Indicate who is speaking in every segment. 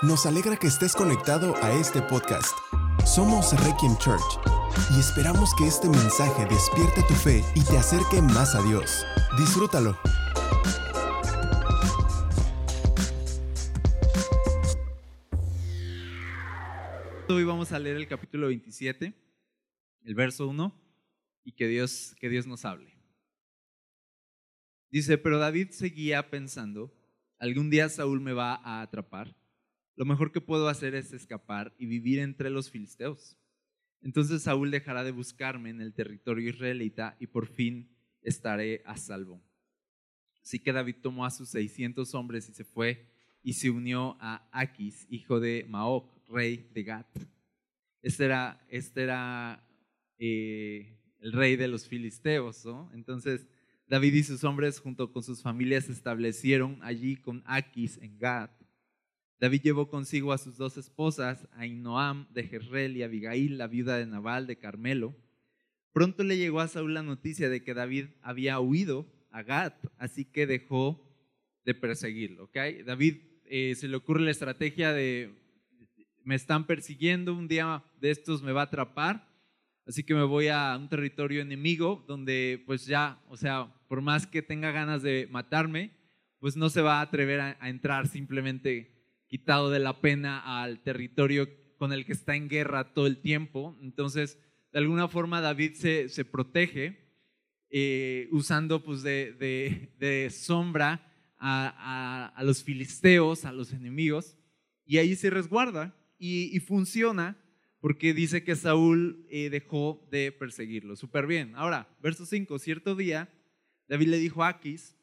Speaker 1: Nos alegra que estés conectado a este podcast. Somos Requiem Church y esperamos que este mensaje despierte tu fe y te acerque más a Dios. Disfrútalo.
Speaker 2: Hoy vamos a leer el capítulo 27, el verso 1, y que Dios, que Dios nos hable. Dice, pero David seguía pensando, algún día Saúl me va a atrapar lo mejor que puedo hacer es escapar y vivir entre los filisteos. Entonces Saúl dejará de buscarme en el territorio israelita y por fin estaré a salvo. Así que David tomó a sus 600 hombres y se fue y se unió a Aquis, hijo de Maoc, rey de Gat. Este era, este era eh, el rey de los filisteos. Entonces David y sus hombres junto con sus familias se establecieron allí con Aquis en Gat. David llevó consigo a sus dos esposas, a Inoam de Jezreel y a Abigail, la viuda de Nabal de Carmelo. Pronto le llegó a Saúl la noticia de que David había huido a Gat, así que dejó de perseguirlo. ¿okay? David eh, se le ocurre la estrategia de, me están persiguiendo, un día de estos me va a atrapar, así que me voy a un territorio enemigo donde pues ya, o sea, por más que tenga ganas de matarme, pues no se va a atrever a entrar simplemente quitado de la pena al territorio con el que está en guerra todo el tiempo. Entonces, de alguna forma David se, se protege eh, usando pues de, de, sombra a, a, los filisteos, a los enemigos, y ahí se resguarda y, funciona porque dice que Saúl eh, dejó de perseguirlo. Súper bien. Ahora, verso 5, cierto día, David le dijo a Aquis,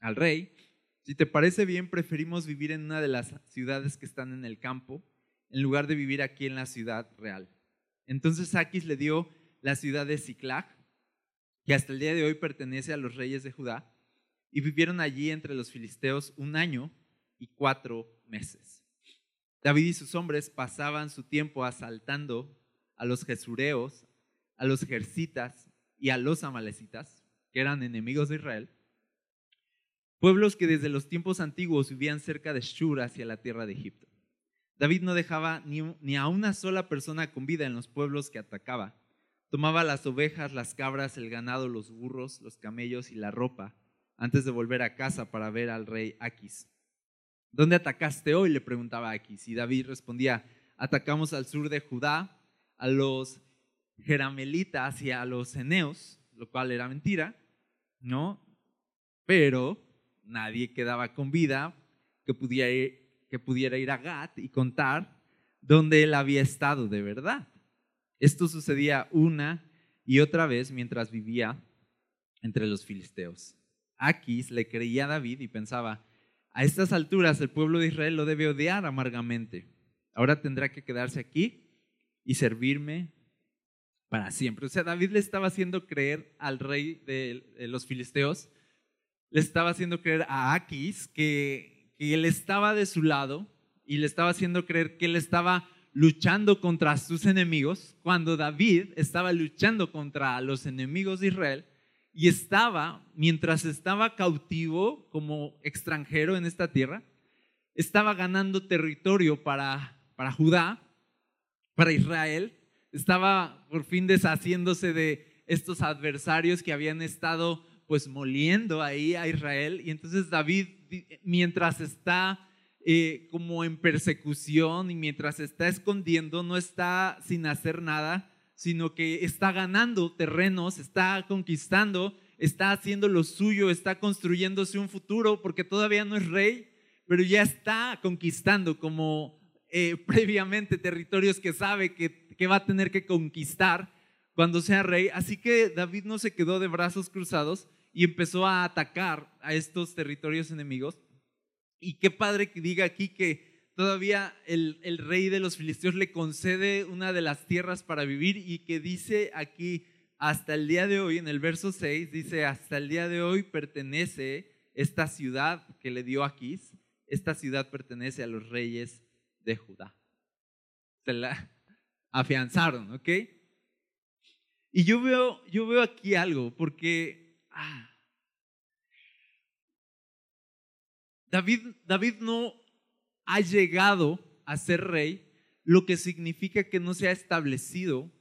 Speaker 2: al rey, si te parece bien, preferimos vivir en una de las ciudades que están en el campo en lugar de vivir aquí en la ciudad real. Entonces Aquis le dio la ciudad de Ciclag, que hasta el día de hoy pertenece a los reyes de Judá, y vivieron allí entre los filisteos un año y cuatro meses. David y sus hombres pasaban su tiempo asaltando a los jesureos, a los jercitas y a los amalecitas, que eran enemigos de Israel, pueblos que desde los tiempos antiguos vivían cerca de Shur hacia la tierra de Egipto. David no dejaba ni, ni, a una sola persona con vida en los pueblos que atacaba. Tomaba las ovejas, las cabras, el ganado, los burros, los camellos y la ropa antes de volver a casa para ver al rey Aquis. ¿Dónde atacaste hoy? le preguntaba Aquis. Y David respondía, atacamos al sur de Judá, a los jeramelitas y a los eneos, lo cual era mentira, ¿no? Pero nadie quedaba con vida que pudiera ir, que pudiera ir a Gat y contar dónde él había estado de verdad. Esto sucedía una y otra vez mientras vivía entre los filisteos. Aquis le creía a David y pensaba, a estas alturas el pueblo de Israel lo debe odiar amargamente. Ahora tendrá que quedarse aquí y servirme para siempre. O sea, David le estaba haciendo creer al rey de los filisteos le estaba haciendo creer a Aquis que, que él estaba de su lado y le estaba haciendo creer que él estaba luchando contra sus enemigos, cuando David estaba luchando contra los enemigos de Israel y estaba, mientras estaba cautivo como extranjero en esta tierra, estaba ganando territorio para, para Judá, para Israel, estaba por fin deshaciéndose de estos adversarios que habían estado pues moliendo ahí a Israel. Y entonces David, mientras está eh, como en persecución y mientras está escondiendo, no está sin hacer nada, sino que está ganando terrenos, está conquistando, está haciendo lo suyo, está construyéndose un futuro, porque todavía no es rey, pero ya está conquistando como eh, previamente territorios que sabe que, que va a tener que conquistar cuando sea rey. Así que David no se quedó de brazos cruzados, y empezó a atacar a estos territorios enemigos. Y qué padre que diga aquí que todavía el, el, rey de los filisteos le concede una de las tierras para vivir y que dice aquí, hasta el día de hoy, en el verso 6, dice, hasta el día de hoy pertenece esta ciudad que le dio Aquís, esta ciudad pertenece a los reyes de Judá. Se la afianzaron, ¿ok? Y yo veo, yo veo aquí algo, porque Ah. David, David no, ha llegado a ser rey, lo que significa que no se ha establecido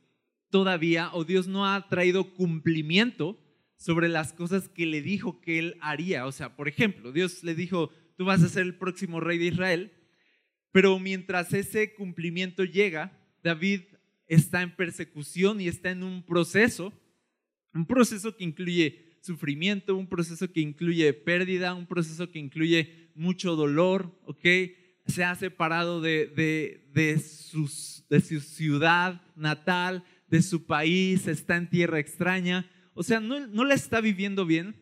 Speaker 2: todavía o Dios no ha traído cumplimiento sobre las cosas que le dijo que él haría. O sea, por ejemplo, Dios le dijo, tú vas a ser el próximo rey de Israel, pero mientras ese cumplimiento llega, David está en persecución y está en un proceso, un proceso que incluye sufrimiento, un proceso que incluye pérdida, un proceso que incluye mucho dolor, ¿ok? Se ha separado de, de, de, sus, de su ciudad natal, de su país, está en tierra extraña, o sea, no, no la está viviendo bien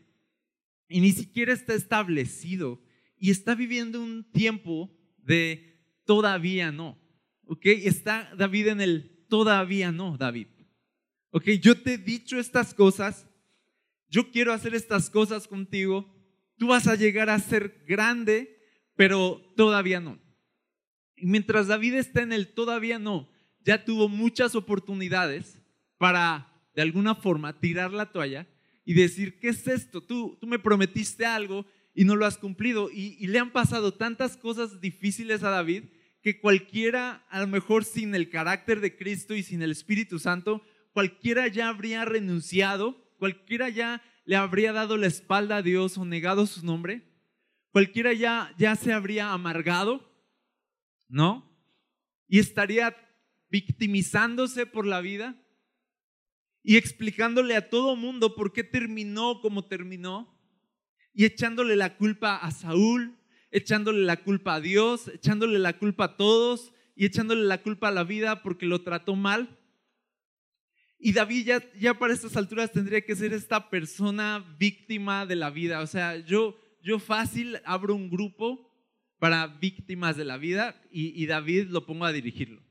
Speaker 2: y ni siquiera está establecido y está viviendo un tiempo de todavía no, ¿ok? Está David en el todavía no, David. Ok, yo te he dicho estas cosas, yo quiero hacer estas cosas contigo, tú vas a llegar a ser grande, pero todavía no. Y mientras David está en el todavía no, ya tuvo muchas oportunidades para, de alguna forma, tirar la toalla y decir, ¿qué es esto? Tú, tú me prometiste algo y no lo has cumplido. Y, y le han pasado tantas cosas difíciles a David que cualquiera, a lo mejor sin el carácter de Cristo y sin el Espíritu Santo, cualquiera ya habría renunciado, cualquiera ya le habría dado la espalda a Dios o negado su nombre, cualquiera ya, ya se habría amargado, ¿no? Y estaría victimizándose por la vida y explicándole a todo mundo por qué terminó como terminó y echándole la culpa a Saúl, echándole la culpa a Dios, echándole la culpa a todos y echándole la culpa a la vida porque lo trató mal. Y David ya, ya para estas alturas tendría que ser esta persona víctima de la vida. O sea, yo, yo fácil abro un grupo para víctimas de la vida y, David lo pongo a dirigirlo.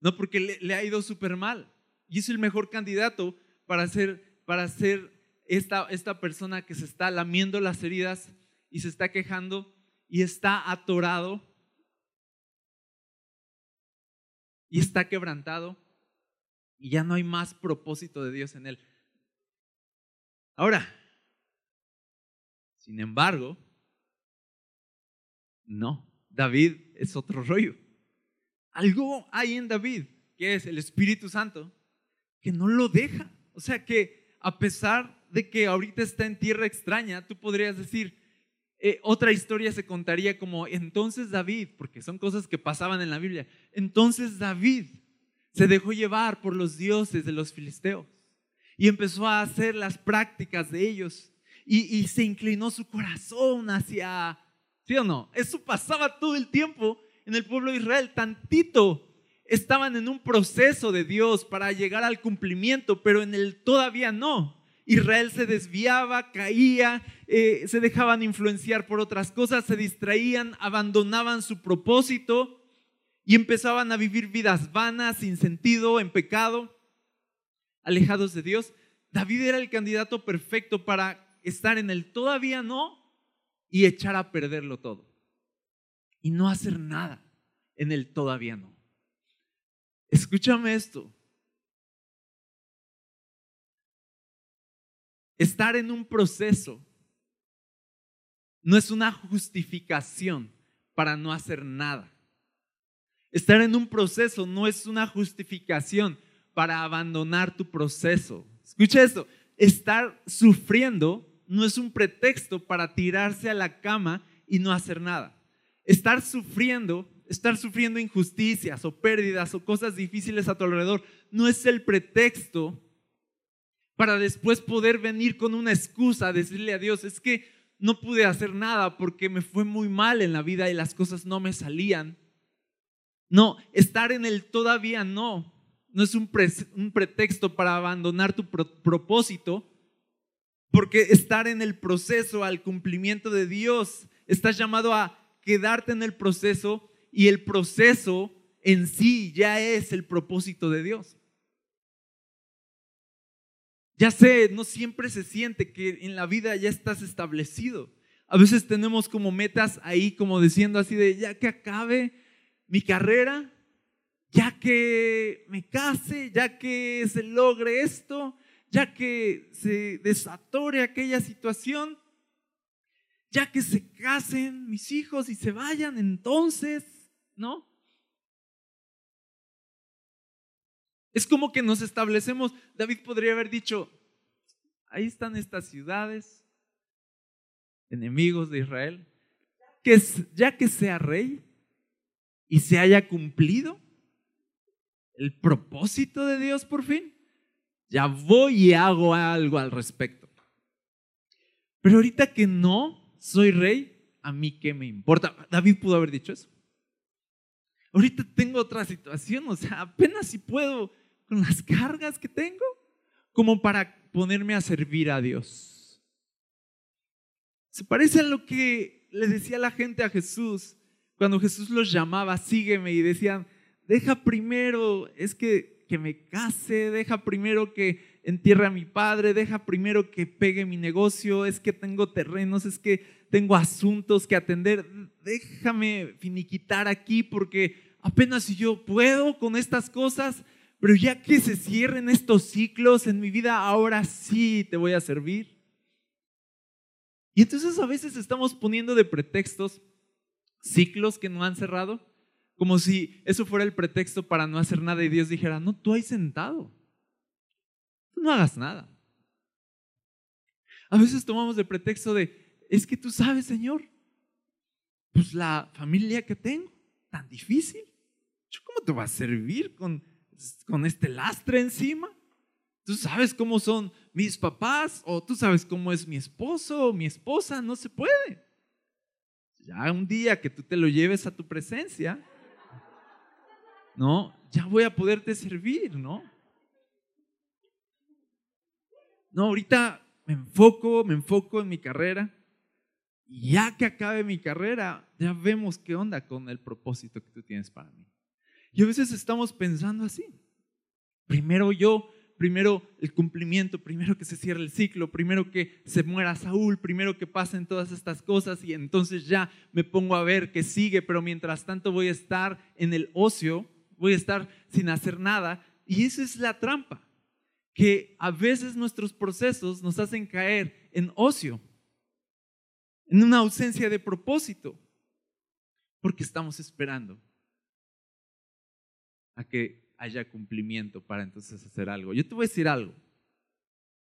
Speaker 2: No, porque le, ha ido súper mal. Y es el mejor candidato para ser, para ser esta, esta persona que se está lamiendo las heridas y se está quejando y está atorado y está quebrantado y ya no hay más propósito de Dios en él. Ahora, sin embargo, no, David es otro rollo. Algo hay en David, que es el Espíritu Santo, que no lo deja. O sea que a pesar de que ahorita está en tierra extraña, tú podrías decir, eh, otra historia se contaría como, entonces David, porque son cosas que pasaban en la Biblia, entonces David se dejó llevar por los dioses de los filisteos y empezó a hacer las prácticas de ellos y, se inclinó su corazón hacia, ¿sí o no? Eso pasaba todo el tiempo en el pueblo de Israel, tantito estaban en un proceso de Dios para llegar al cumplimiento, pero en el todavía no. Israel se desviaba, caía, eh, se dejaban influenciar por otras cosas, se distraían, abandonaban su propósito y empezaban a vivir vidas vanas, sin sentido, en pecado, alejados de Dios. David era el candidato perfecto para estar en el todavía no y echar a perderlo todo. Y no hacer nada en el todavía no. Escúchame esto. Estar en un proceso no es una justificación para no hacer nada. Estar en un proceso no es una justificación para abandonar tu proceso. Escucha esto, estar sufriendo no es un pretexto para tirarse a la cama y no hacer nada. Estar sufriendo, estar sufriendo injusticias o pérdidas o cosas difíciles a tu alrededor no es el pretexto para después poder venir con una excusa, decirle a Dios, es que no pude hacer nada porque me fue muy mal en la vida y las cosas no me salían. No, estar en el todavía no, no es un, pretexto para abandonar tu propósito, porque estar en el proceso al cumplimiento de Dios, estás llamado a quedarte en el proceso y el proceso en sí ya es el propósito de Dios. Ya sé, no siempre se siente que en la vida ya estás establecido. A veces tenemos como metas ahí, como diciendo así de, ya que acabe mi carrera, ya que me case, ya que se logre esto, ya que se desatore aquella situación, ya que se casen mis hijos y se vayan, entonces, ¿no? Es como que nos establecemos, David podría haber dicho, ahí están estas ciudades, enemigos de Israel, que ya que sea rey y se haya cumplido el propósito de Dios por fin, ya voy y hago algo al respecto. Pero ahorita que no soy rey, a mí qué me importa. David pudo haber dicho eso. Ahorita tengo otra situación, o sea, apenas si puedo con las cargas que tengo, como para ponerme a servir a Dios. Se parece a lo que le decía la gente a Jesús cuando Jesús los llamaba, sígueme, y decían, deja primero, es que, que me case, deja primero que entierre a mi padre, deja primero que pegue mi negocio, es que tengo terrenos, es que tengo asuntos que atender, déjame finiquitar aquí porque apenas si yo puedo con estas cosas, pero ya que se cierren estos ciclos en mi vida, ahora sí te voy a servir. Y entonces a veces estamos poniendo de pretextos ciclos que no han cerrado, como si eso fuera el pretexto para no hacer nada y Dios dijera, no, tú hay sentado, tú no hagas nada. A veces tomamos de pretexto de, es que tú sabes, Señor, pues la familia que tengo, tan difícil, ¿yo cómo te va a servir con, con este lastre encima? Tú sabes cómo son mis papás o tú sabes cómo es mi esposo o mi esposa, no se puede. Ya un día que tú te lo lleves a tu presencia, ¿no? Ya voy a poderte servir, ¿no? No, ahorita me enfoco, me enfoco en mi carrera. Y ya que acabe mi carrera, ya vemos qué onda con el propósito que tú tienes para mí. Y a veces estamos pensando así. Primero yo primero el cumplimiento, primero que se cierre el ciclo, primero que se muera Saúl, primero que pasen todas estas cosas y entonces ya me pongo a ver qué sigue, pero mientras tanto voy a estar en el ocio, voy a estar sin hacer nada y esa es la trampa, que a veces nuestros procesos nos hacen caer en ocio, en una ausencia de propósito, porque estamos esperando a que haya cumplimiento para entonces hacer algo. Yo te voy a decir algo.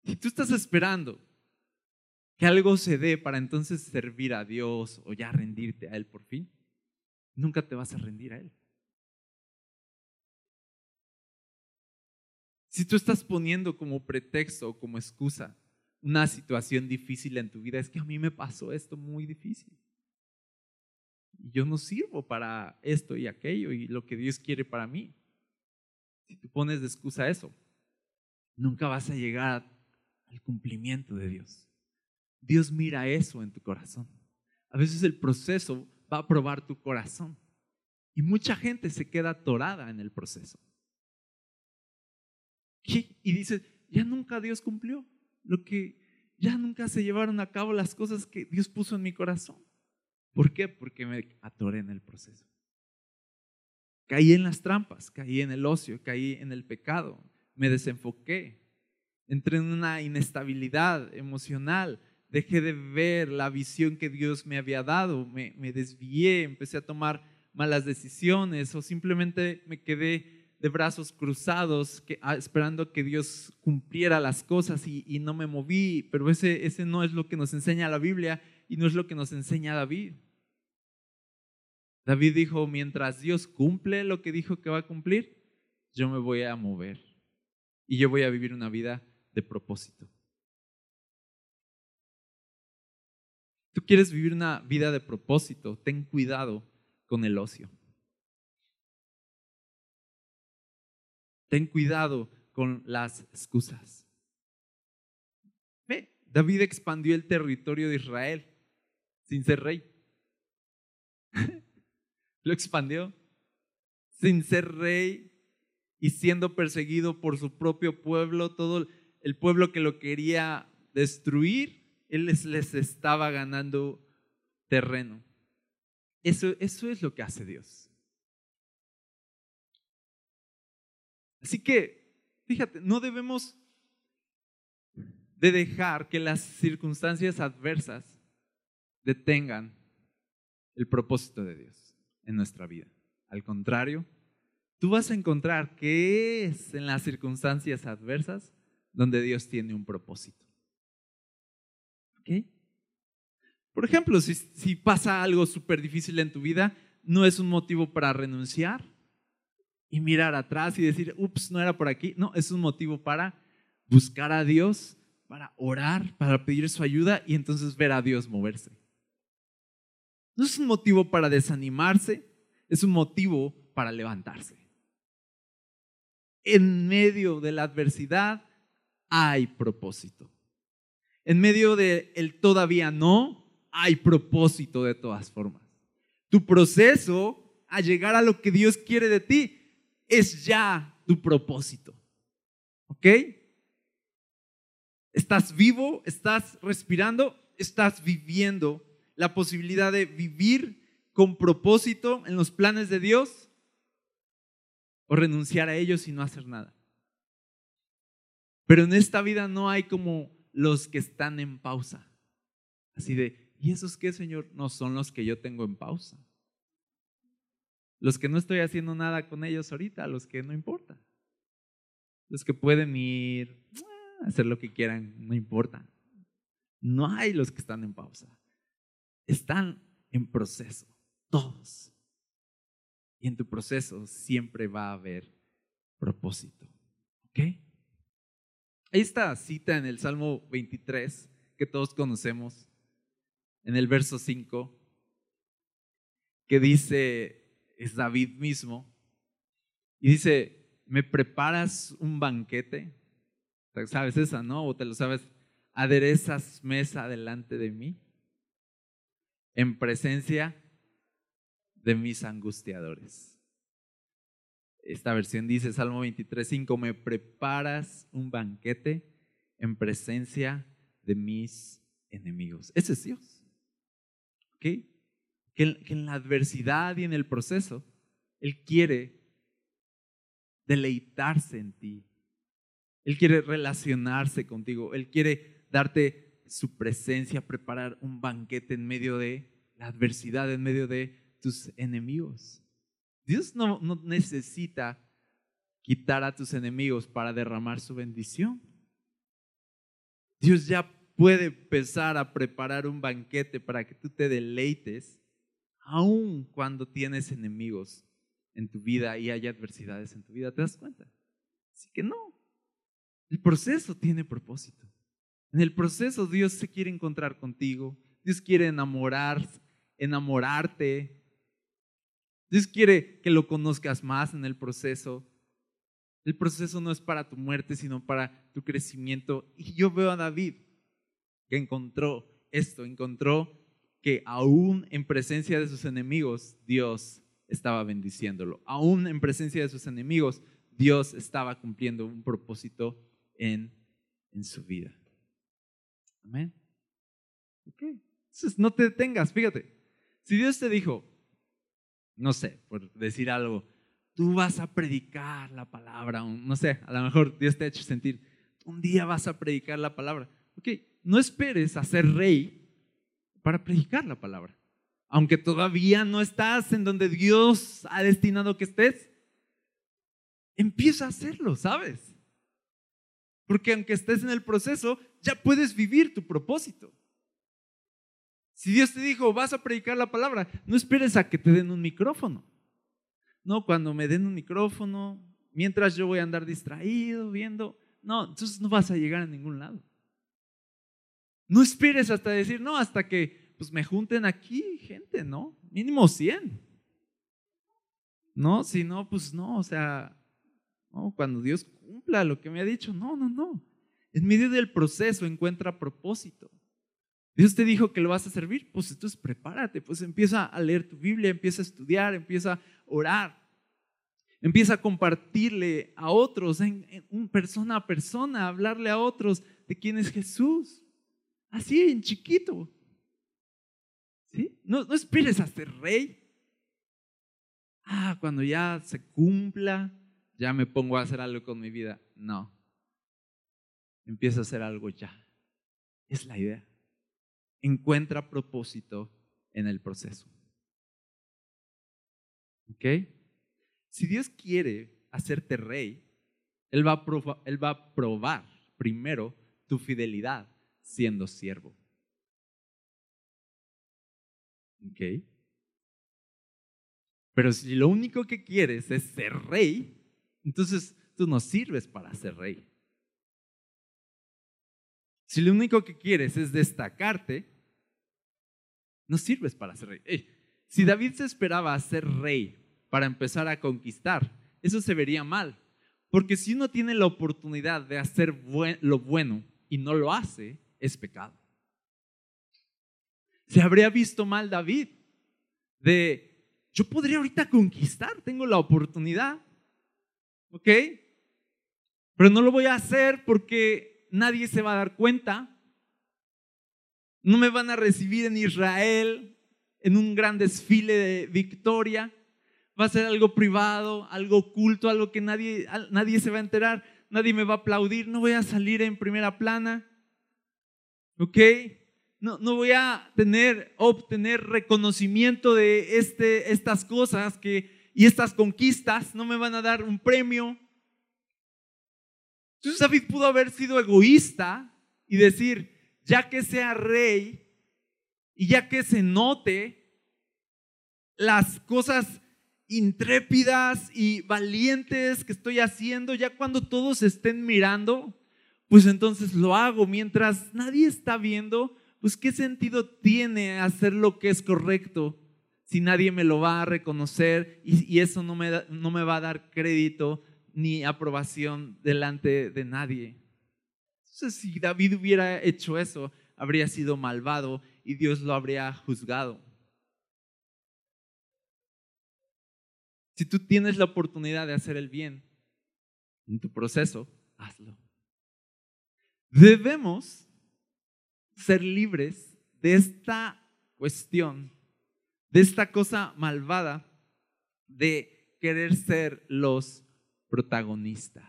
Speaker 2: Si tú estás esperando que algo se dé para entonces servir a Dios o ya rendirte a Él por fin, nunca te vas a rendir a Él. Si tú estás poniendo como pretexto o como excusa una situación difícil en tu vida, es que a mí me pasó esto muy difícil. Yo no sirvo para esto y aquello y lo que Dios quiere para mí. Si tú pones de excusa eso, nunca vas a llegar al cumplimiento de Dios. Dios mira eso en tu corazón. A veces el proceso va a probar tu corazón. Y mucha gente se queda atorada en el proceso. Y dice, ya nunca Dios cumplió lo que ya nunca se llevaron a cabo las cosas que Dios puso en mi corazón. ¿Por qué? Porque me atoré en el proceso. Caí en las trampas, caí en el ocio, caí en el pecado, me desenfoqué, entré en una inestabilidad emocional, dejé de ver la visión que Dios me había dado, me, desvié, empecé a tomar malas decisiones o simplemente me quedé de brazos cruzados ah, esperando que Dios cumpliera las cosas y, y, no me moví, pero ese, ese no es lo que nos enseña la Biblia y no es lo que nos enseña David. David dijo, mientras Dios cumple lo que dijo que va a cumplir, yo me voy a mover y yo voy a vivir una vida de propósito. Tú quieres vivir una vida de propósito, ten cuidado con el ocio. Ten cuidado con las excusas. Ve, David expandió el territorio de Israel sin ser rey. Lo expandió sin ser rey y siendo perseguido por su propio pueblo, todo el pueblo que lo quería destruir, él les, estaba ganando terreno. Eso, eso es lo que hace Dios. Así que, fíjate, no debemos de dejar que las circunstancias adversas detengan el propósito de Dios en nuestra vida. Al contrario, tú vas a encontrar que es en las circunstancias adversas donde Dios tiene un propósito. ¿Ok? Por ejemplo, si, si pasa algo súper difícil en tu vida, no es un motivo para renunciar y mirar atrás y decir, ups, no era por aquí. No, es un motivo para buscar a Dios, para orar, para pedir su ayuda y entonces ver a Dios moverse. No es un motivo para desanimarse, es un motivo para levantarse. En medio de la adversidad hay propósito. En medio de el todavía no, hay propósito de todas formas. Tu proceso a llegar a lo que Dios quiere de ti es ya tu propósito. ¿Ok? Estás vivo, estás respirando, estás viviendo la posibilidad de vivir con propósito en los planes de Dios o renunciar a ellos y no hacer nada. Pero en esta vida no hay como los que están en pausa. Así de, ¿y esos qué, Señor? No son los que yo tengo en pausa. Los que no estoy haciendo nada con ellos ahorita, los que no importa. Los que pueden ir a hacer lo que quieran, no importa. No hay los que están en pausa están en proceso, todos. Y en tu proceso siempre va a haber propósito. ¿Ok? Ahí está cita en el Salmo 23 que todos conocemos, en el verso 5, que dice, es David mismo, y dice, ¿me preparas un banquete? ¿Sabes esa, no? ¿O te lo sabes? ¿Aderezas mesa delante de mí? En presencia de mis angustiadores. Esta versión dice, Salmo 23.5, me preparas un banquete en presencia de mis enemigos. Ese es Dios. Que, que en la adversidad y en el proceso, Él quiere deleitarse en ti. Él quiere relacionarse contigo. Él quiere darte su presencia, preparar un banquete en medio de la adversidad, en medio de tus enemigos. Dios no, necesita quitar a tus enemigos para derramar su bendición. Dios ya puede empezar a preparar un banquete para que tú te deleites, aun cuando tienes enemigos en tu vida y hay adversidades en tu vida. ¿Te das cuenta? Así que no. El proceso tiene propósito. En el proceso Dios se quiere encontrar contigo, Dios quiere enamorar, enamorarte, Dios quiere que lo conozcas más en el proceso. El proceso no es para tu muerte, sino para tu crecimiento. Y yo veo a David que encontró esto, encontró que aún en presencia de sus enemigos, Dios estaba bendiciéndolo. Aún en presencia de sus enemigos, Dios estaba cumpliendo un propósito en, en su vida. Amén. Ok. Entonces, no te detengas, fíjate. Si Dios te dijo, no sé, por decir algo, tú vas a predicar la palabra, no sé, a lo mejor Dios te ha hecho sentir, un día vas a predicar la palabra. Ok, no esperes a ser rey para predicar la palabra. Aunque todavía no estás en donde Dios ha destinado que estés, empieza a hacerlo, ¿sabes? Porque aunque estés en el proceso, ya puedes vivir tu propósito. Si Dios te dijo, vas a predicar la palabra, no esperes a que te den un micrófono. No, cuando me den un micrófono, mientras yo voy a andar distraído, viendo, no, entonces no vas a llegar a ningún lado. No esperes hasta decir, no, hasta que pues me junten aquí gente, ¿no? Mínimo 100. No, si no, pues no, o sea, cuando Dios cumpla lo que me ha dicho. No, no, no. En medio del proceso encuentra propósito. Dios te dijo que lo vas a servir, pues entonces prepárate, pues empieza a leer tu Biblia, empieza a estudiar, empieza a orar, empieza a compartirle a otros, en, persona a persona, hablarle a otros de quién es Jesús. Así en chiquito. ¿Sí? No, no esperes a ser rey. Ah, cuando ya se cumpla, ya me pongo a hacer algo con mi vida. No. Empieza a hacer algo ya. Es la idea. encuentra propósito en el proceso. ¿Ok? Si Dios quiere hacerte rey, Él va a, él va probar primero tu fidelidad siendo siervo. ¿Ok? Pero si lo único que quieres es ser rey, entonces tú no sirves para ser rey. Si lo único que quieres es destacarte, no sirves para ser rey. si David se esperaba a ser rey para empezar a conquistar, eso se vería mal. Porque si uno tiene la oportunidad de hacer lo bueno y no lo hace, es pecado. Se habría visto mal David de, yo podría ahorita conquistar, tengo la oportunidad, ¿ok? Pero no lo voy a hacer porque nadie se va a dar cuenta. No me van a recibir en Israel en un gran desfile de victoria. Va a ser algo privado, algo oculto, algo que nadie, nadie se va a enterar, nadie me va a aplaudir, no voy a salir en primera plana. ¿Ok? No, no voy a tener, obtener reconocimiento de este, estas cosas que, y estas conquistas, no me van a dar un premio. Entonces David pudo haber sido egoísta y decir, ya que sea rey y ya que se note las cosas intrépidas y valientes que estoy haciendo, ya cuando todos estén mirando, pues entonces lo hago. Mientras nadie está viendo, pues qué sentido tiene hacer lo que es correcto si nadie me lo va a reconocer y, eso no me, no me va a dar crédito ni aprobación delante de nadie. Entonces, si David hubiera hecho eso, habría sido malvado y Dios lo habría juzgado. Si tú tienes la oportunidad de hacer el bien en tu proceso, hazlo. Debemos ser libres de esta cuestión, de esta cosa malvada de querer ser los protagonistas.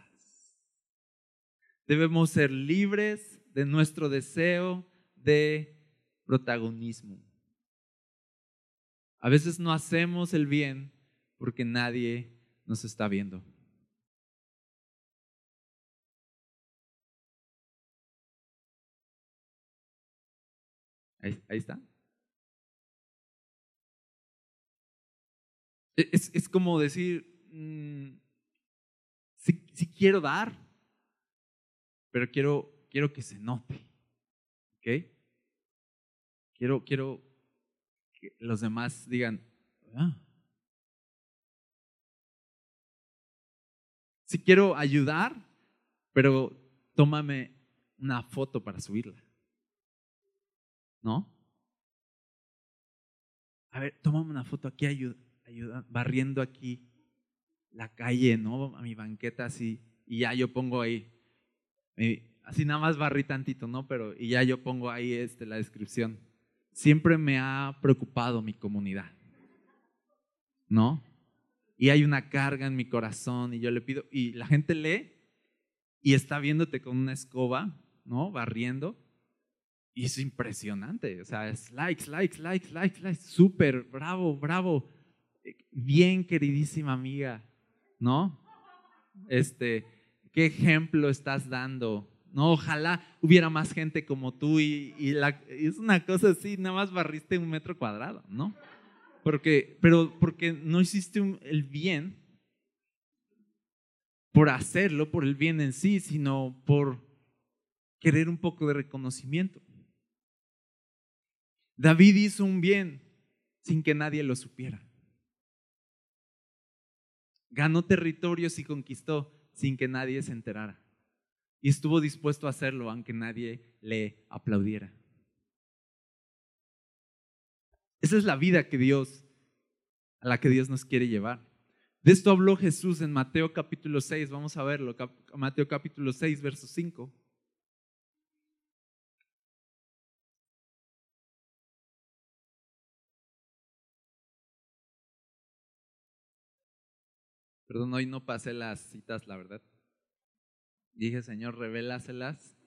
Speaker 2: Debemos ser libres de nuestro deseo de protagonismo. A veces no hacemos el bien porque nadie nos está viendo. Ahí, está. E, es, como decir, mm, si, quiero dar, pero quiero, quiero que se note. ¿Ok? Quiero, quiero que los demás digan, ah". Si quiero ayudar, pero tómame una foto para subirla. ¿no? A ver, tómame una foto aquí, ayuda, ayuda, barriendo aquí la calle, ¿no? A mi banqueta así, y ya yo pongo ahí, así nada más barrí tantito, ¿no? Pero, y ya yo pongo ahí este, la descripción. Siempre me ha preocupado mi comunidad, ¿no? Y hay una carga en mi corazón y yo le pido, y la gente lee y está viéndote con una escoba, ¿no? Barriendo y es impresionante, o sea, es likes, likes, likes, likes, likes, súper, bravo, bravo, bien queridísima amiga, ¿no? Este, ¿qué ejemplo estás dando? No, ojalá hubiera más gente como tú y, es una cosa así, nada más barriste un metro cuadrado, ¿no? Porque, pero porque no hiciste el bien por hacerlo, por el bien en sí, sino por querer un poco de reconocimiento. David hizo un bien sin que nadie lo supiera. Ganó territorios y conquistó sin que nadie se enterara. Y estuvo dispuesto a hacerlo aunque nadie le aplaudiera. Esa es la vida que Dios, a la que Dios nos quiere llevar. De esto habló Jesús en Mateo capítulo 6, vamos a verlo, Mateo capítulo 6, verso 5. Perdón, hoy no pasé las citas, la verdad. Dije, Señor, revélaselas.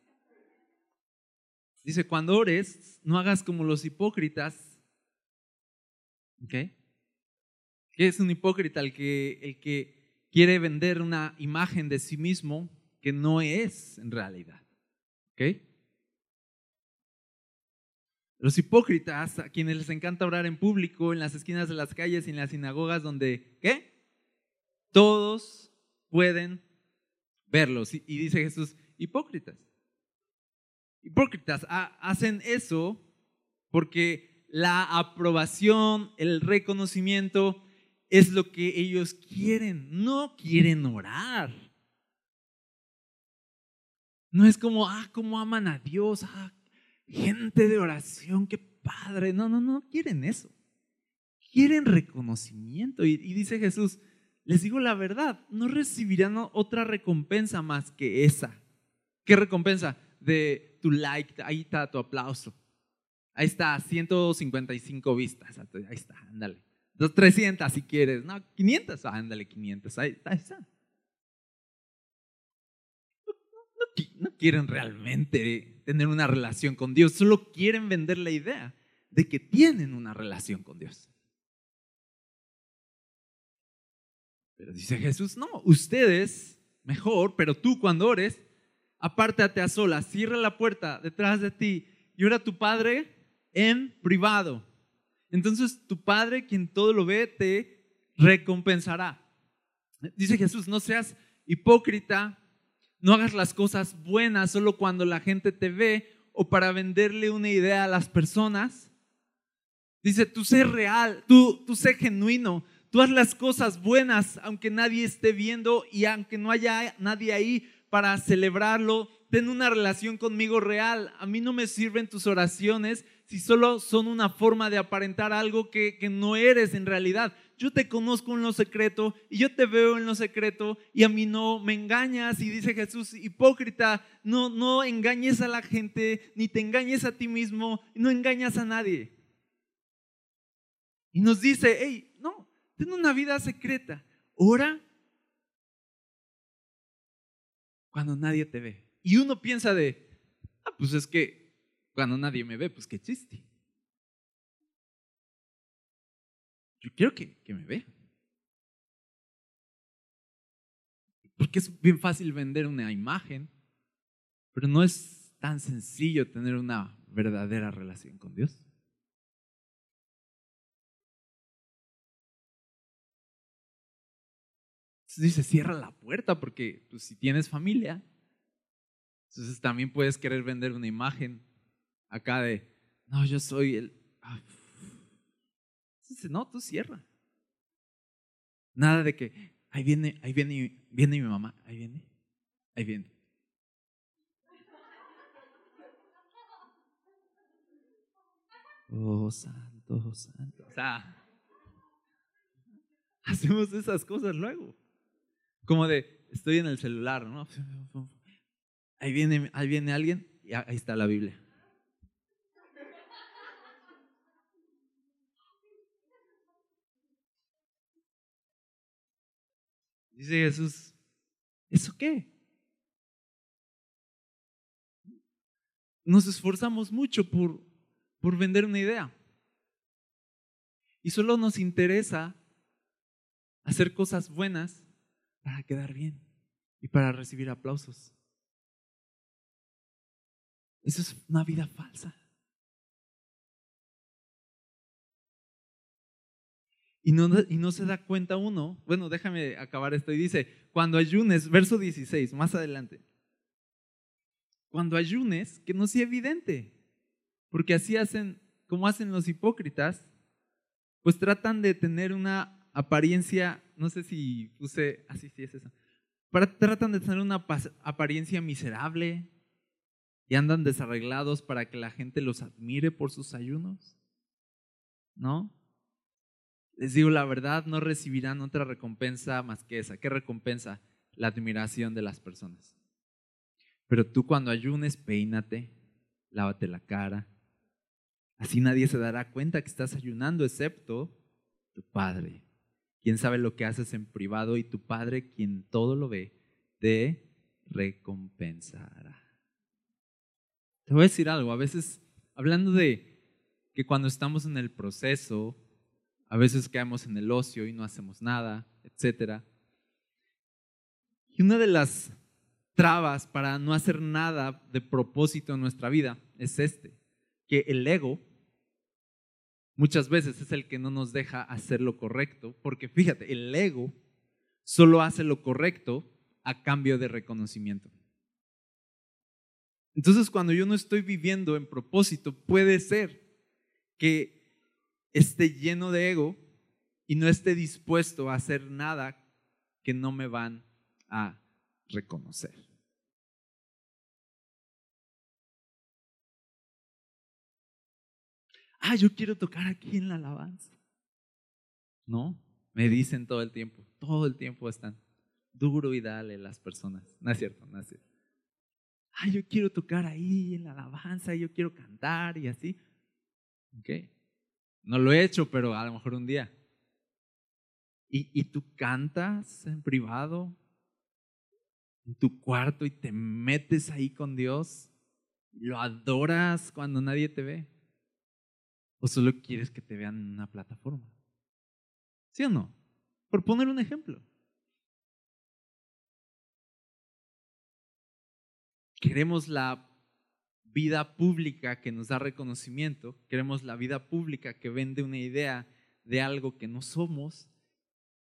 Speaker 2: Dice, cuando ores, no hagas como los hipócritas. ¿Ok? ¿Qué es un hipócrita? El que, el que quiere vender una imagen de sí mismo que no es en realidad. ¿Ok? Los hipócritas, a quienes les encanta orar en público, en las esquinas de las calles y en las sinagogas, donde, ¿qué? Todos pueden verlos. Y, dice Jesús, hipócritas. Hipócritas hacen eso porque la aprobación, el reconocimiento es lo que ellos quieren. No quieren orar. No es como, ah, cómo aman a Dios, ah, gente de oración, qué padre. No, no, no quieren eso. Quieren reconocimiento. Y, dice Jesús, les digo la verdad, no recibirán otra recompensa más que esa. ¿Qué recompensa? De tu like, ahí está tu aplauso. Ahí está, 155 vistas. Ahí está, ándale. 300 si quieres. No, 500. Ándale, 500. Ahí, ahí está. no quieren realmente tener una relación con Dios, solo quieren vender la idea de que tienen una relación con Dios. Dice Jesús, no, ustedes mejor, pero tú cuando ores, apártate a solas, cierra la puerta detrás de ti y ora a tu Padre en privado. Entonces tu Padre, quien todo lo ve, te recompensará. Dice Jesús, no seas hipócrita no hagas las cosas buenas solo cuando la gente te ve o para venderle una idea a las personas. Dice, tú sé real, tú, tú sé genuino, tú haz las cosas buenas aunque nadie esté viendo y aunque no haya nadie ahí para celebrarlo. Ten una relación conmigo real. A mí no me sirven tus oraciones si solo son una forma de aparentar algo que, que no eres en realidad yo te conozco en lo secreto y yo te veo en lo secreto y a mí no me engañas. Y dice Jesús, hipócrita, no, no engañes a la gente, ni te engañes a ti mismo, no engañas a nadie. Y nos dice, hey, ten una vida secreta, ora cuando nadie te ve. Y uno piensa de, ah, pues es que cuando nadie me ve, pues qué chiste. Yo quiero que, me vean. Porque es bien fácil vender una imagen, pero no es tan sencillo tener una verdadera relación con Dios. Dice, cierra la puerta porque pues, si tienes familia, entonces también puedes querer vender una imagen acá de, no, yo soy el... Ah, Dice, no, tú cierra. Nada de que, ahí viene, ahí viene, viene mi mamá, ahí viene, ahí viene. Oh, santo, santo. O sea, hacemos esas cosas luego. Como de, estoy en el celular, ¿no? Ahí viene, ahí viene alguien y ahí está la Biblia. Dice Jesús, ¿eso qué? Nos esforzamos mucho por, por vender una idea. Y solo nos interesa hacer cosas buenas para quedar bien y para recibir aplausos. Eso es una vida falsa. Y no, y no se da cuenta uno, bueno, déjame acabar esto, y dice, cuando ayunes, verso 16, más adelante, cuando ayunes, que no sea evidente, porque así hacen, como hacen los hipócritas, pues tratan de tener una apariencia, no sé si puse, así sí es eso, tratan de tener una apariencia miserable y andan desarreglados para que la gente los admire por sus ayunos, ¿no? Les digo la verdad, no recibirán otra recompensa más que esa. ¿Qué recompensa? La admiración de las personas. Pero tú cuando ayunes, peínate, lávate la cara. Así nadie se dará cuenta que estás ayunando, excepto tu Padre. Quien sabe lo que haces en privado y tu Padre, quien todo lo ve, te recompensará. Te voy a decir algo, a veces, hablando de que cuando estamos en el proceso, a veces caemos en el ocio y no hacemos nada, etc. Y una de las trabas para no hacer nada de propósito en nuestra vida es este, que el ego muchas veces es el que no nos deja hacer lo correcto, porque fíjate, el ego solo hace lo correcto a cambio de reconocimiento. Entonces, cuando yo no estoy viviendo en propósito, puede ser que esté lleno de ego y no esté dispuesto a hacer nada que no me van a reconocer. Ah, yo quiero tocar aquí en la alabanza. No, me dicen todo el tiempo, todo el tiempo están duro y dale las personas. No es cierto, no es cierto. Ah, yo quiero tocar ahí en la alabanza, yo quiero cantar y así. Ok, no lo he hecho, pero a lo mejor un día. ¿Y, y tú cantas en privado? en tu cuarto y te metes ahí con Dios, lo adoras cuando nadie te ve, o solo quieres que te vean en una plataforma. ¿Sí o no? Por poner un ejemplo. Queremos la vida pública que nos da reconocimiento, queremos la vida pública que vende una idea de algo que no somos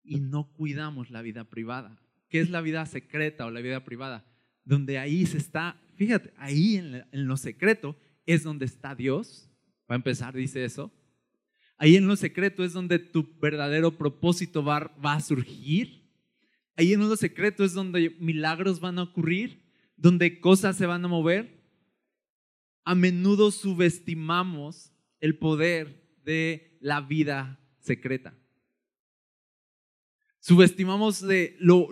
Speaker 2: y no cuidamos la vida privada. ¿Qué es la vida secreta o la vida privada? Donde ahí se está, fíjate, ahí en, lo secreto es donde está Dios. Va a empezar, dice eso. Ahí en lo secreto es donde tu verdadero propósito va, va a surgir. Ahí en lo secreto es donde milagros van a ocurrir, donde cosas se van a mover. A menudo subestimamos el poder de la vida secreta. Subestimamos de lo,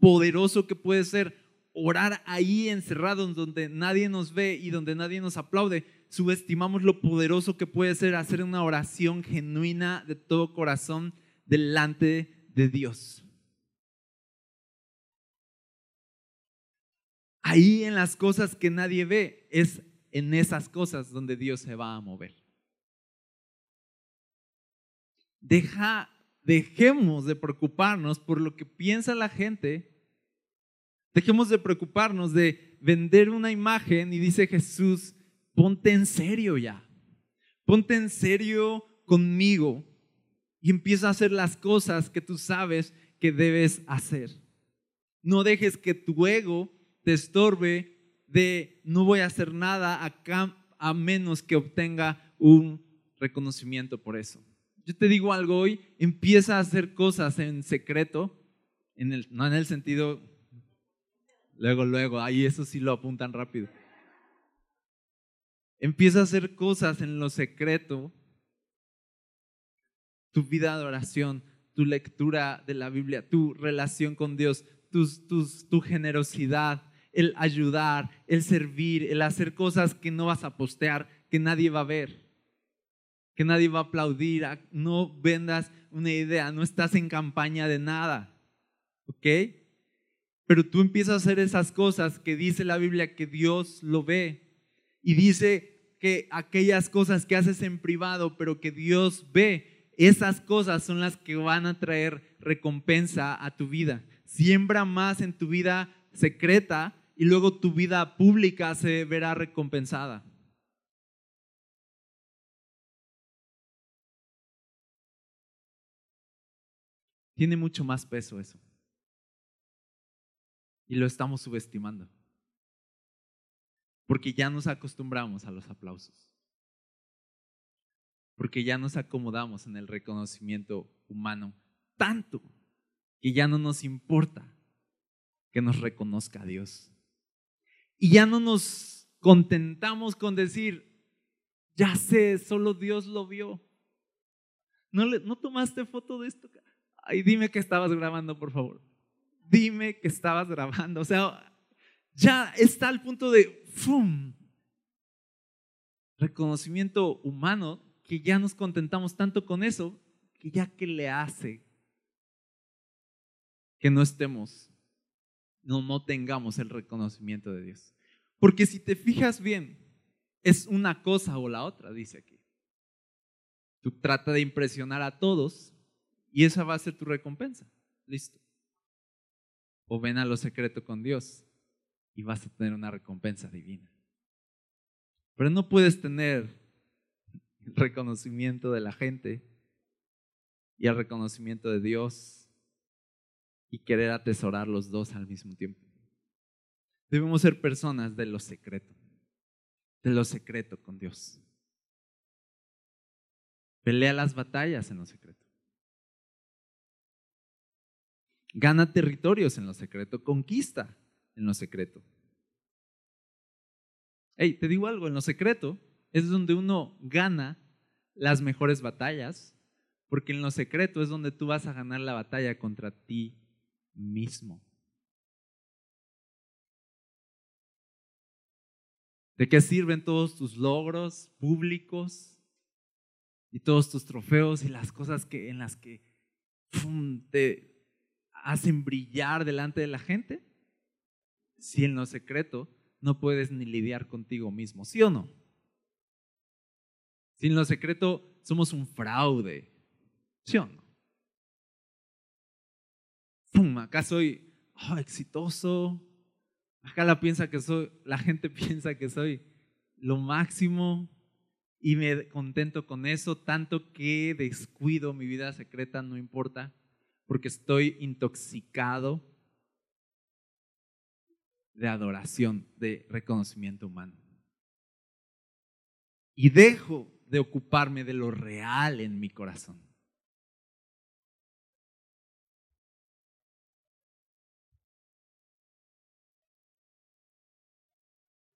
Speaker 2: poderoso que puede ser orar ahí encerrados donde nadie nos ve y donde nadie nos aplaude. Subestimamos lo poderoso que puede ser hacer una oración genuina de todo corazón delante de Dios. Ahí en las cosas que nadie ve, es en esas cosas donde Dios se va a mover. Deja dejemos de preocuparnos por lo que piensa la gente. Dejemos de preocuparnos de vender una imagen y dice Jesús, ponte en serio ya. Ponte en serio conmigo y empieza a hacer las cosas que tú sabes que debes hacer. No dejes que tu ego te estorbe de no voy a hacer nada a, menos que obtenga un reconocimiento por eso. Yo te digo algo hoy, empieza a hacer cosas en secreto, no en el sentido, luego, luego, ahí eso sí lo apuntan rápido. Empieza a hacer cosas en lo secreto, tu vida de oración, tu lectura de la Biblia, tu relación con Dios, tu generosidad, el ayudar, el servir, el hacer cosas que no vas a postear, que nadie va a ver que nadie va a aplaudir, no vendas una idea, no estás en campaña de nada, ¿ok? Pero tú empiezas a hacer esas cosas que dice la Biblia que Dios lo ve y dice que aquellas cosas que haces en privado, pero que Dios ve, esas cosas son las que van a traer recompensa a tu vida. Siembra más en tu vida secreta y luego tu vida pública se verá recompensada. Tiene mucho más peso eso. Y lo estamos subestimando. Porque ya nos acostumbramos a los aplausos. Porque ya nos acomodamos en el reconocimiento humano tanto que ya no nos importa que nos reconozca Dios. Y ya no nos contentamos con decir, ya sé, solo Dios lo vio. ¿No, le, ¿no tomaste foto de esto? Ay, dime que estabas grabando, por favor. Dime que estabas grabando. O sea, ya está al punto de ¡fum! reconocimiento humano que ya nos contentamos tanto con eso que ya que le hace que no estemos, no, no tengamos el reconocimiento de Dios. Porque si te fijas bien, es una cosa o la otra, dice aquí. Tú trata de impresionar a todos y esa va a ser tu recompensa. Listo. O ven a lo secreto con Dios y vas a tener una recompensa divina. Pero no puedes tener el reconocimiento de la gente y el reconocimiento de Dios y querer atesorar los dos al mismo tiempo. Debemos ser personas de lo secreto, de lo secreto con Dios. Pelea las batallas en lo secreto. Gana territorios en lo secreto, conquista en lo secreto. Hey, te digo algo, en lo secreto es donde uno gana las mejores batallas, porque en lo secreto es donde tú vas a ganar la batalla contra ti mismo. ¿De qué sirven todos tus logros públicos y todos tus trofeos y las cosas que, en las que te hacen brillar delante de la gente? Si en lo secreto no puedes ni lidiar contigo mismo, ¿sí o no? Si en lo secreto somos un fraude, ¿sí o no? Acá soy oh, exitoso, acá la, piensa que soy, la gente piensa que soy lo máximo y me contento con eso, tanto que descuido mi vida secreta, no importa, porque estoy intoxicado de adoración, de reconocimiento humano. Y dejo de ocuparme de lo real en mi corazón.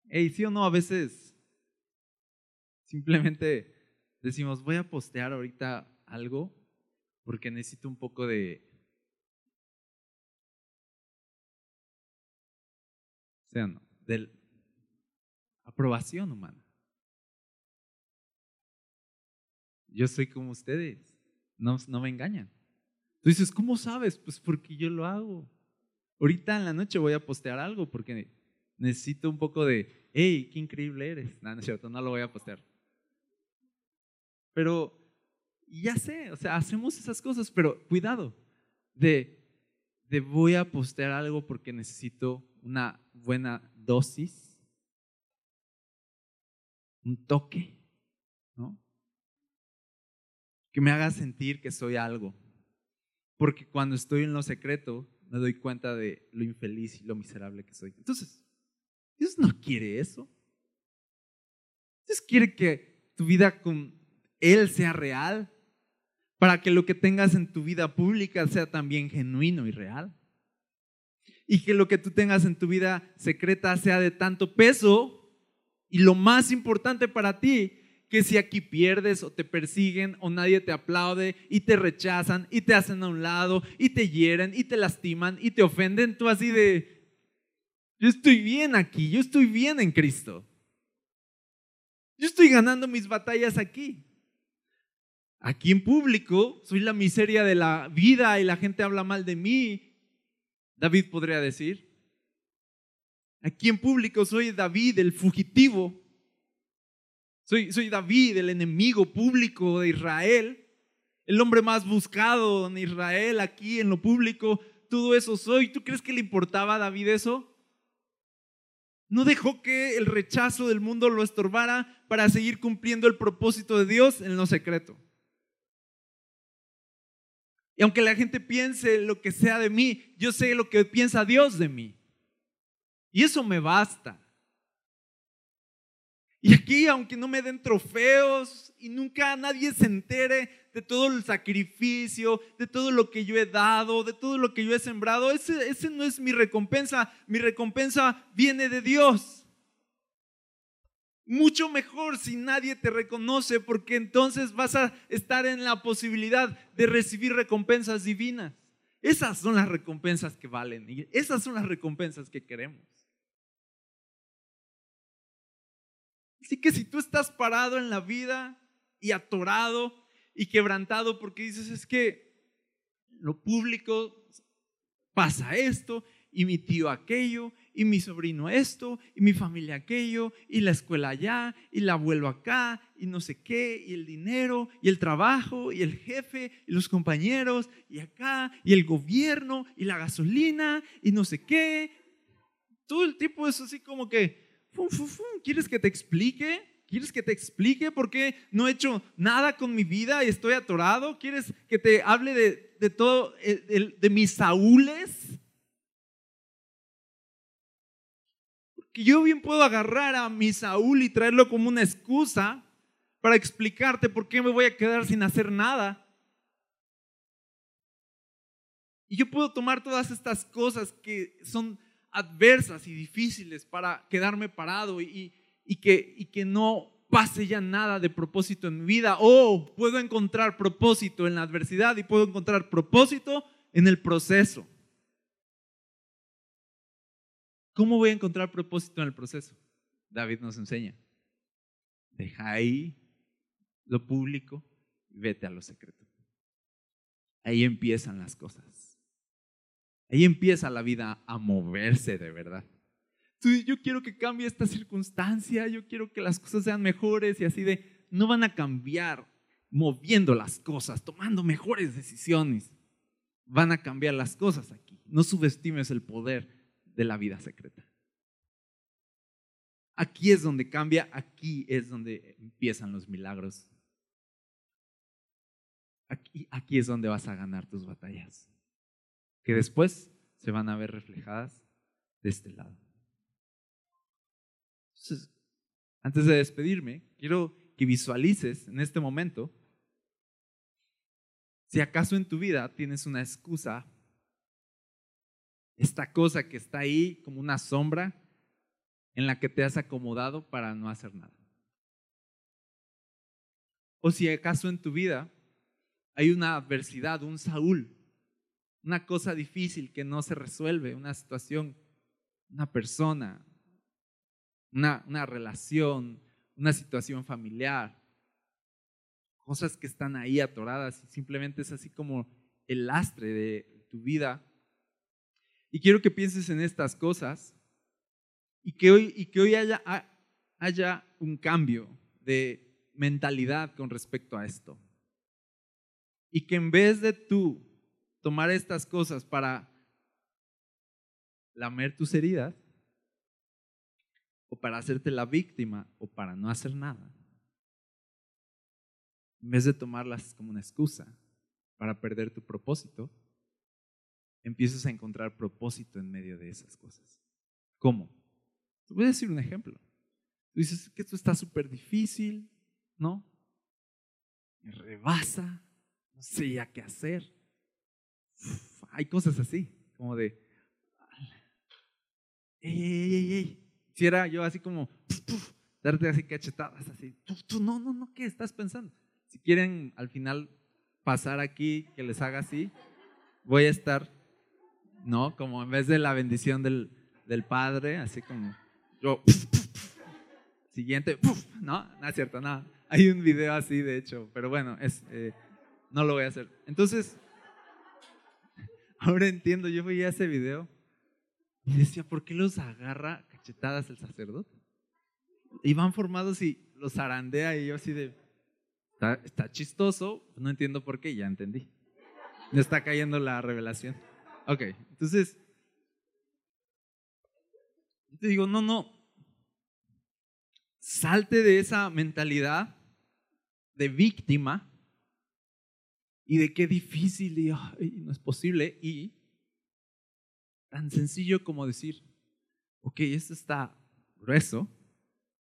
Speaker 2: Hey, sí o no, a veces simplemente decimos, voy a postear ahorita algo porque necesito un poco de sea, no, de aprobación humana. Yo soy como ustedes, no, no me engañan. Tú dices, ¿cómo sabes? Pues porque yo lo hago. Ahorita en la noche voy a postear algo porque necesito un poco de, hey, qué increíble eres. No, no es cierto, no lo voy a postear. Pero ya sé, o sea, hacemos esas cosas, pero cuidado de, de voy a postear algo porque necesito una buena dosis, un toque, ¿no? Que me haga sentir que soy algo. Porque cuando estoy en lo secreto, me doy cuenta de lo infeliz y lo miserable que soy. Entonces, Dios no quiere eso. Dios quiere que tu vida con Él sea real, para que lo que tengas en tu vida pública sea también genuino y real y que lo que tú tengas en tu vida secreta sea de tanto peso y lo más importante para ti, que si aquí pierdes o te persiguen o nadie te aplaude y te rechazan y te hacen a un lado y te hieren y te lastiman y te ofenden, tú así de, yo estoy bien aquí, yo estoy bien en Cristo. Yo estoy ganando mis batallas aquí. Aquí en público soy la miseria de la vida y la gente habla mal de mí David podría decir. Aquí en público soy David, el fugitivo. Soy, soy David, el enemigo público de Israel. El hombre más buscado en Israel, aquí en lo público. Todo eso soy. ¿Tú crees que le importaba a David eso? No dejó que el rechazo del mundo lo estorbara para seguir cumpliendo el propósito de Dios en lo secreto. Y aunque la gente piense lo que sea de mí, yo sé lo que piensa Dios de mí. Y eso me basta. Y aquí, aunque no me den trofeos y nunca nadie se entere de todo el sacrificio, de todo lo que yo he dado, de todo lo que yo he sembrado, ese, ese no es mi recompensa. Mi recompensa viene de Dios. Mucho mejor si nadie te reconoce porque entonces vas a estar en la posibilidad de recibir recompensas divinas. Esas son las recompensas que valen y esas son las recompensas que queremos. Así que si tú estás parado en la vida y atorado y quebrantado porque dices es que lo público pasa esto y mi tío aquello y mi sobrino esto, y mi familia aquello, y la escuela allá, y el abuelo acá, y no sé qué, y el dinero, y el trabajo, y el jefe, y los compañeros, y acá, y el gobierno, y la gasolina, y no sé qué. Todo el tiempo es así como que, ¿quieres que te explique? ¿Quieres que te explique por qué no he hecho nada con mi vida y estoy atorado? ¿Quieres que te hable de, de todo, de, de mis saúles? Que yo bien puedo agarrar a mi Saúl y traerlo como una excusa para explicarte por qué me voy a quedar sin hacer nada. Y yo puedo tomar todas estas cosas que son adversas y difíciles para quedarme parado y, que no pase ya nada de propósito en mi vida. O puedo encontrar propósito en la adversidad y puedo encontrar propósito en el proceso. ¿Cómo voy a encontrar propósito en el proceso? David nos enseña. Deja ahí lo público y vete a lo secreto. Ahí empiezan las cosas. Ahí empieza la vida a moverse de verdad. yo quiero que cambie esta circunstancia, yo quiero que las cosas sean mejores y así de, no van a cambiar moviendo las cosas, tomando mejores decisiones. Van a cambiar las cosas aquí. No subestimes el poder de la vida secreta. Aquí es donde cambia, aquí es donde empiezan los milagros. Aquí, aquí es donde vas a ganar tus batallas, que después se van a ver reflejadas de este lado. Entonces, antes de despedirme, quiero que visualices en este momento si acaso en tu vida tienes una excusa esta cosa que está ahí como una sombra en la que te has acomodado para no hacer nada. O si acaso en tu vida hay una adversidad, un Saúl, una cosa difícil que no se resuelve, una situación, una persona, una, una relación, una situación familiar, cosas que están ahí atoradas y simplemente es así como el lastre de tu vida y quiero que pienses en estas cosas y que hoy, y que hoy haya, haya un cambio de mentalidad con respecto a esto. Y que en vez de tú tomar estas cosas para lamer tus heridas, o para hacerte la víctima, o para no hacer nada, en vez de tomarlas como una excusa para perder tu propósito, empiezas a encontrar propósito en medio de esas cosas. ¿Cómo? Te voy a decir un ejemplo. Tú dices que esto está súper difícil, ¿no? Me rebasa, no sé ya qué hacer. hay cosas así, como de, ey, ey, ey, ey. Quisiera yo así como, darte así cachetadas, así, tú, no, no, no, ¿qué estás pensando? Si quieren al final pasar aquí, que les haga así, voy a estar ¿no? Como en vez de la bendición del, del Padre, así como yo, siguiente, no, no es cierto, no. Hay un video así, de hecho, pero bueno, es, eh, no lo voy a hacer. Entonces, ahora entiendo, yo veía ese video y decía, ¿por qué los agarra cachetadas el sacerdote? Y van formados y los zarandea y yo así de, está, está chistoso, no entiendo por qué, ya entendí. Me está cayendo la revelación. Ok, entonces, te digo, no, no, salte de esa mentalidad de víctima y de qué difícil y no es posible y tan sencillo como decir, ok, esto está grueso,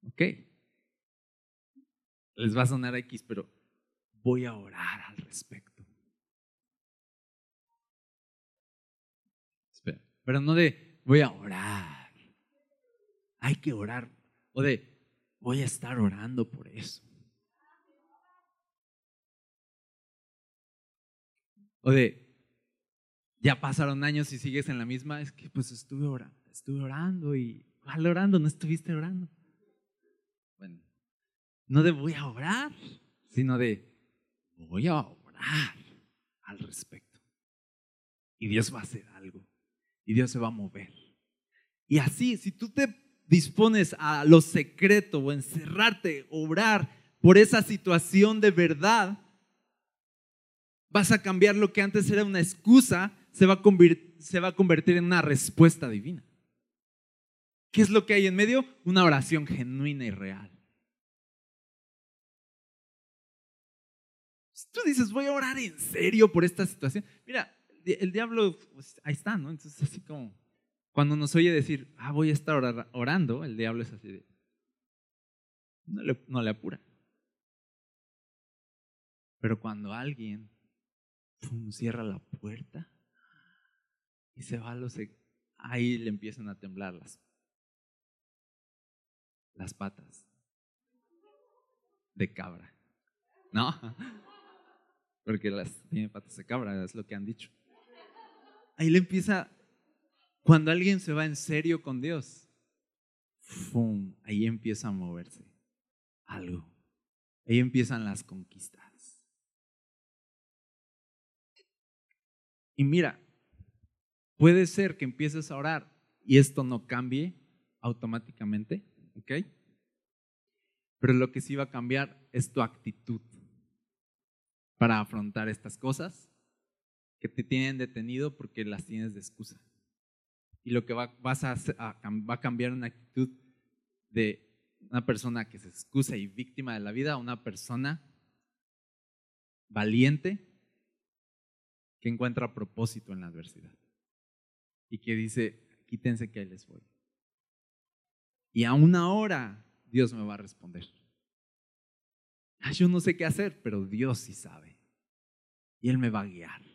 Speaker 2: ok, les va a sonar X, pero voy a orar al respecto. Pero no de voy a orar. Hay que orar. O de voy a estar orando por eso. O de ya pasaron años y sigues en la misma, es que pues estuve orando, estuve orando y ¿cuál orando? ¿No estuviste orando? Bueno, no de voy a orar, sino de voy a orar al respecto. Y Dios va a hacer algo y Dios se va a mover. Y así, si tú te dispones a lo secreto o encerrarte, orar por esa situación de verdad, vas a cambiar lo que antes era una excusa, se va a, se va a convertir en una respuesta divina. ¿Qué es lo que hay en medio? Una oración genuina y real. tú dices, voy a orar en serio por esta situación. Mira, el diablo, pues, ahí está, ¿no? Entonces, así como, cuando nos oye decir, ah, voy a estar orando, el diablo es así de, no le, no le apura. Pero cuando alguien cierra la puerta y se va a los... Ahí le empiezan a temblar las, las patas de cabra. ¿No? Porque las tiene patas de cabra, es lo que han dicho. Ahí le empieza, cuando alguien se va en serio con Dios, ahí empieza a moverse algo. Ahí empiezan las conquistas. Y mira, puede ser que empieces a orar y esto no cambie automáticamente, ¿ok? Pero lo que sí va a cambiar es tu actitud para afrontar estas cosas que te tienen detenido porque las tienes de excusa. Y lo que va, vas a, va a cambiar una actitud de una persona que se excusa y víctima de la vida a una persona valiente que encuentra propósito en la adversidad y que dice, quítense que ahí les voy. Y aún ahora Dios me va a responder. Ah, yo no sé qué hacer, pero Dios sí sabe. Y Él me va a guiar.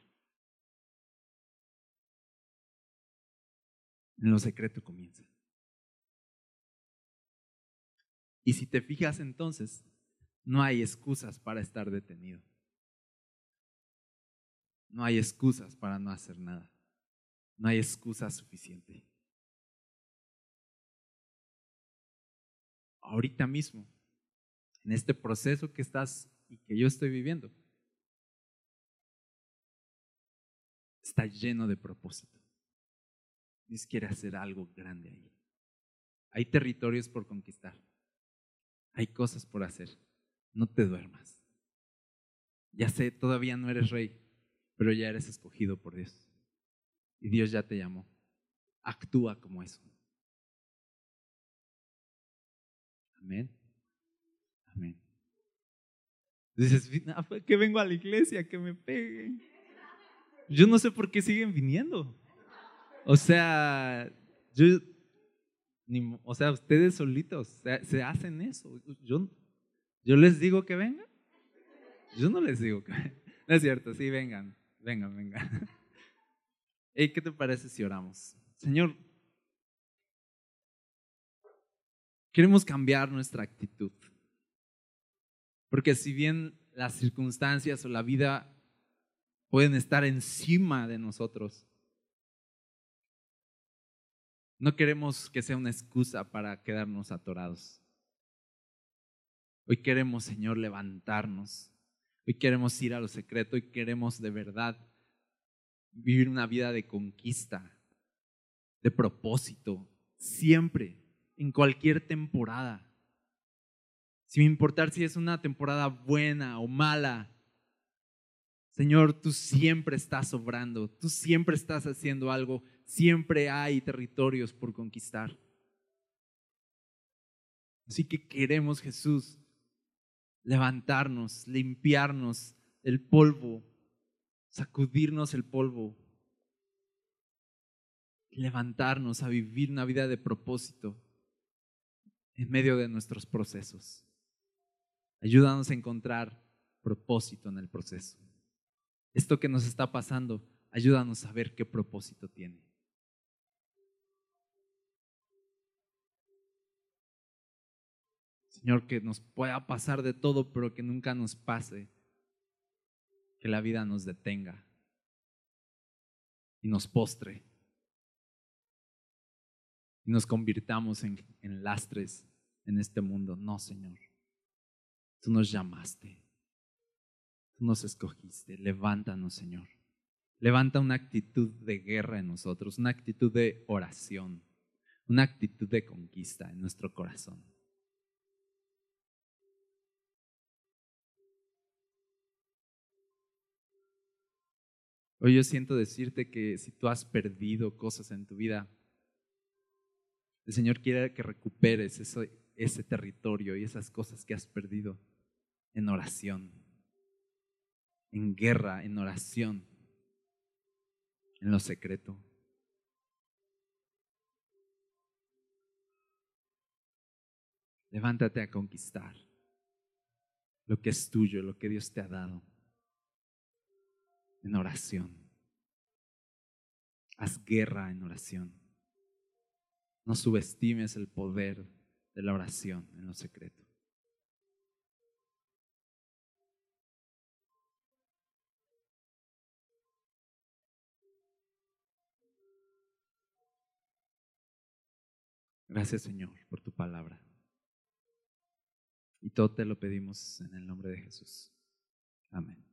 Speaker 2: En lo secreto comienza. Y si te fijas entonces, no hay excusas para estar detenido. No hay excusas para no hacer nada. No hay excusa suficiente. Ahorita mismo, en este proceso que estás y que yo estoy viviendo, está lleno de propósito. Dios quiere hacer algo grande ahí. Hay territorios por conquistar. Hay cosas por hacer. No te duermas. Ya sé, todavía no eres rey, pero ya eres escogido por Dios. Y Dios ya te llamó. Actúa como eso. Amén. Amén. Dices, que vengo a la iglesia, que me peguen. Yo no sé por qué siguen viniendo. O sea, yo, o sea, ustedes solitos se, hacen eso. Yo, yo les digo que vengan. Yo no les digo que vengan. No es cierto, sí, vengan. Venga, venga. ¿qué te parece si oramos? Señor, queremos cambiar nuestra actitud. Porque si bien las circunstancias o la vida pueden estar encima de nosotros, no queremos que sea una excusa para quedarnos atorados. Hoy queremos, Señor, levantarnos Hoy queremos ir a lo secreto y queremos de verdad vivir una vida de conquista, de propósito, siempre, en cualquier temporada. Sin importar si es una temporada buena o mala, Señor, tú siempre estás obrando, tú siempre estás haciendo algo, siempre hay territorios por conquistar. Así que queremos, Jesús, levantarnos, limpiarnos el polvo, sacudirnos el polvo, levantarnos a vivir una vida de propósito en medio de nuestros procesos. Ayúdanos a encontrar propósito en el proceso. Esto que nos está pasando, ayúdanos a ver qué propósito tiene. Señor, que nos pueda pasar de todo, pero que nunca nos pase que la vida nos detenga y nos postre y nos convirtamos en, en lastres en este mundo. No, Señor. Tú nos llamaste. Tú nos escogiste. Levántanos, Señor. Levanta una actitud de guerra en nosotros, una actitud de oración, una actitud de conquista en nuestro corazón. Hoy yo siento decirte que si tú has perdido cosas en tu vida, el Señor quiere que recuperes ese territorio y esas cosas que has perdido en oración, en guerra, en oración, en lo secreto. Levántate a conquistar lo que es tuyo, lo que Dios te ha dado en oración. Haz guerra en oración. No subestimes el poder de la oración en lo secreto. Gracias Señor por tu palabra. Y todo te lo pedimos en el nombre de Jesús. Amén.